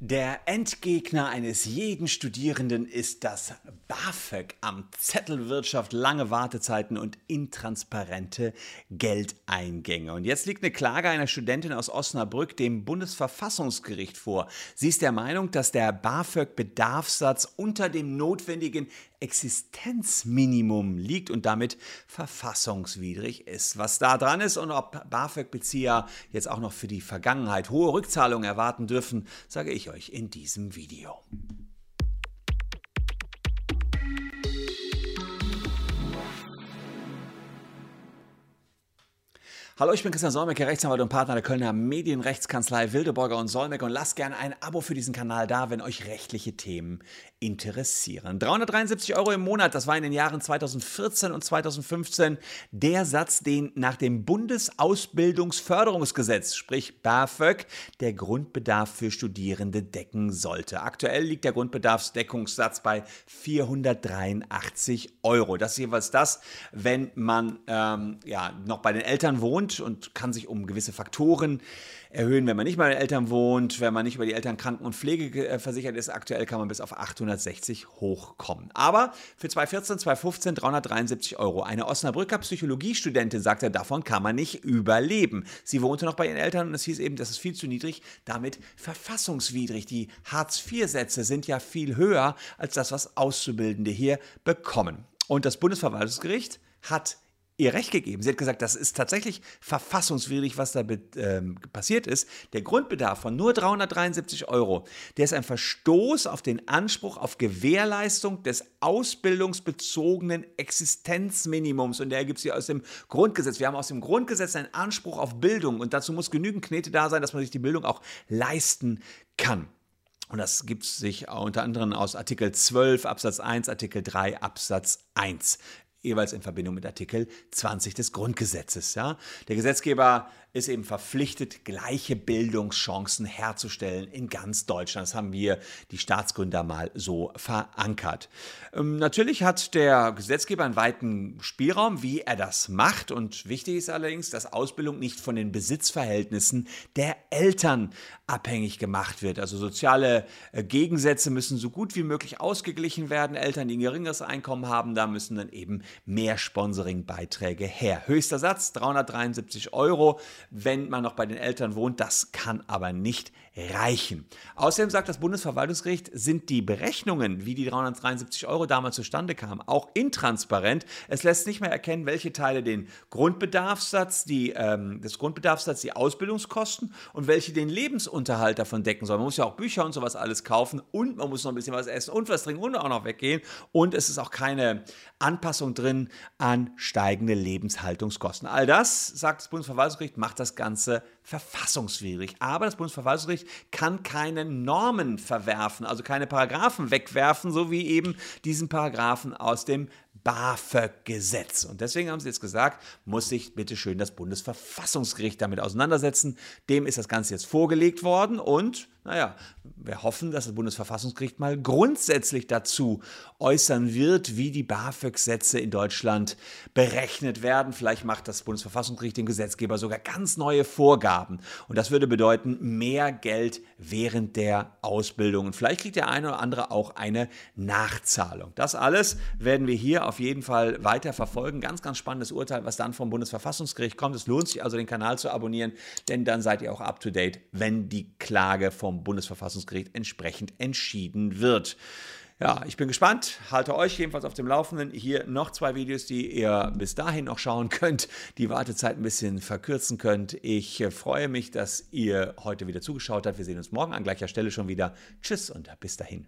Der Endgegner eines jeden Studierenden ist das BAföG am Zettelwirtschaft, lange Wartezeiten und intransparente Geldeingänge. Und jetzt liegt eine Klage einer Studentin aus Osnabrück dem Bundesverfassungsgericht vor. Sie ist der Meinung, dass der BAföG-Bedarfssatz unter dem notwendigen Existenzminimum liegt und damit verfassungswidrig ist. Was da dran ist und ob BAföG-Bezieher jetzt auch noch für die Vergangenheit hohe Rückzahlungen erwarten dürfen, sage ich euch in diesem Video. Hallo, ich bin Christian Solmecke, Rechtsanwalt und Partner der Kölner Medienrechtskanzlei Wildeborger und Solmecke und lasst gerne ein Abo für diesen Kanal da, wenn euch rechtliche Themen interessieren. 373 Euro im Monat, das war in den Jahren 2014 und 2015 der Satz, den nach dem Bundesausbildungsförderungsgesetz, sprich BAföG, der Grundbedarf für Studierende decken sollte. Aktuell liegt der Grundbedarfsdeckungssatz bei 483 Euro. Das ist jeweils das, wenn man ähm, ja, noch bei den Eltern wohnt wohnt und kann sich um gewisse Faktoren erhöhen, wenn man nicht bei den Eltern wohnt, wenn man nicht über die Eltern Kranken- und Pflege äh, versichert ist. Aktuell kann man bis auf 860 hochkommen. Aber für 2014, 2015 373 Euro. Eine Osnabrücker Psychologiestudentin sagte, davon kann man nicht überleben. Sie wohnte noch bei ihren Eltern und es hieß eben, das ist viel zu niedrig, damit verfassungswidrig. Die Hartz-IV-Sätze sind ja viel höher als das, was Auszubildende hier bekommen. Und das Bundesverwaltungsgericht hat ihr Recht gegeben. Sie hat gesagt, das ist tatsächlich verfassungswidrig, was da ähm, passiert ist. Der Grundbedarf von nur 373 Euro, der ist ein Verstoß auf den Anspruch auf Gewährleistung des ausbildungsbezogenen Existenzminimums. Und der ergibt sich aus dem Grundgesetz. Wir haben aus dem Grundgesetz einen Anspruch auf Bildung und dazu muss genügend Knete da sein, dass man sich die Bildung auch leisten kann. Und das gibt sich unter anderem aus Artikel 12 Absatz 1, Artikel 3 Absatz 1 jeweils in Verbindung mit Artikel 20 des Grundgesetzes. Ja? Der Gesetzgeber ist eben verpflichtet, gleiche Bildungschancen herzustellen in ganz Deutschland. Das haben wir, die Staatsgründer, mal so verankert. Ähm, natürlich hat der Gesetzgeber einen weiten Spielraum, wie er das macht. Und wichtig ist allerdings, dass Ausbildung nicht von den Besitzverhältnissen der Eltern abhängig gemacht wird. Also soziale äh, Gegensätze müssen so gut wie möglich ausgeglichen werden. Eltern, die ein geringeres Einkommen haben, da müssen dann eben mehr Sponsoringbeiträge her. Höchster Satz 373 Euro wenn man noch bei den Eltern wohnt. Das kann aber nicht reichen. Außerdem sagt das Bundesverwaltungsgericht, sind die Berechnungen, wie die 373 Euro damals zustande kamen, auch intransparent. Es lässt nicht mehr erkennen, welche Teile den Grundbedarfssatz, die, ähm, des Grundbedarfssatz, die Ausbildungskosten und welche den Lebensunterhalt davon decken sollen. Man muss ja auch Bücher und sowas alles kaufen und man muss noch ein bisschen was essen und was trinken und auch noch weggehen. Und es ist auch keine Anpassung drin an steigende Lebenshaltungskosten. All das, sagt das Bundesverwaltungsgericht, macht das Ganze verfassungswidrig. Aber das Bundesverwaltungsgericht kann keine Normen verwerfen, also keine Paragraphen wegwerfen, so wie eben diesen Paragraphen aus dem BAföG-Gesetz. Und deswegen haben sie jetzt gesagt, muss sich bitte schön das Bundesverfassungsgericht damit auseinandersetzen. Dem ist das Ganze jetzt vorgelegt worden und naja, wir hoffen, dass das Bundesverfassungsgericht mal grundsätzlich dazu äußern wird, wie die BAföG-Sätze in Deutschland berechnet werden. Vielleicht macht das Bundesverfassungsgericht dem Gesetzgeber sogar ganz neue Vorgaben. Und das würde bedeuten, mehr Geld während der Ausbildung. Und vielleicht kriegt der eine oder andere auch eine Nachzahlung. Das alles werden wir hier auf jeden Fall weiter verfolgen. Ganz, ganz spannendes Urteil, was dann vom Bundesverfassungsgericht kommt. Es lohnt sich also, den Kanal zu abonnieren, denn dann seid ihr auch up to date, wenn die Klage vom Bundesverfassungsgericht entsprechend entschieden wird. Ja, ich bin gespannt. Halte euch jedenfalls auf dem Laufenden. Hier noch zwei Videos, die ihr bis dahin noch schauen könnt, die Wartezeit ein bisschen verkürzen könnt. Ich äh, freue mich, dass ihr heute wieder zugeschaut habt. Wir sehen uns morgen an gleicher Stelle schon wieder. Tschüss und bis dahin.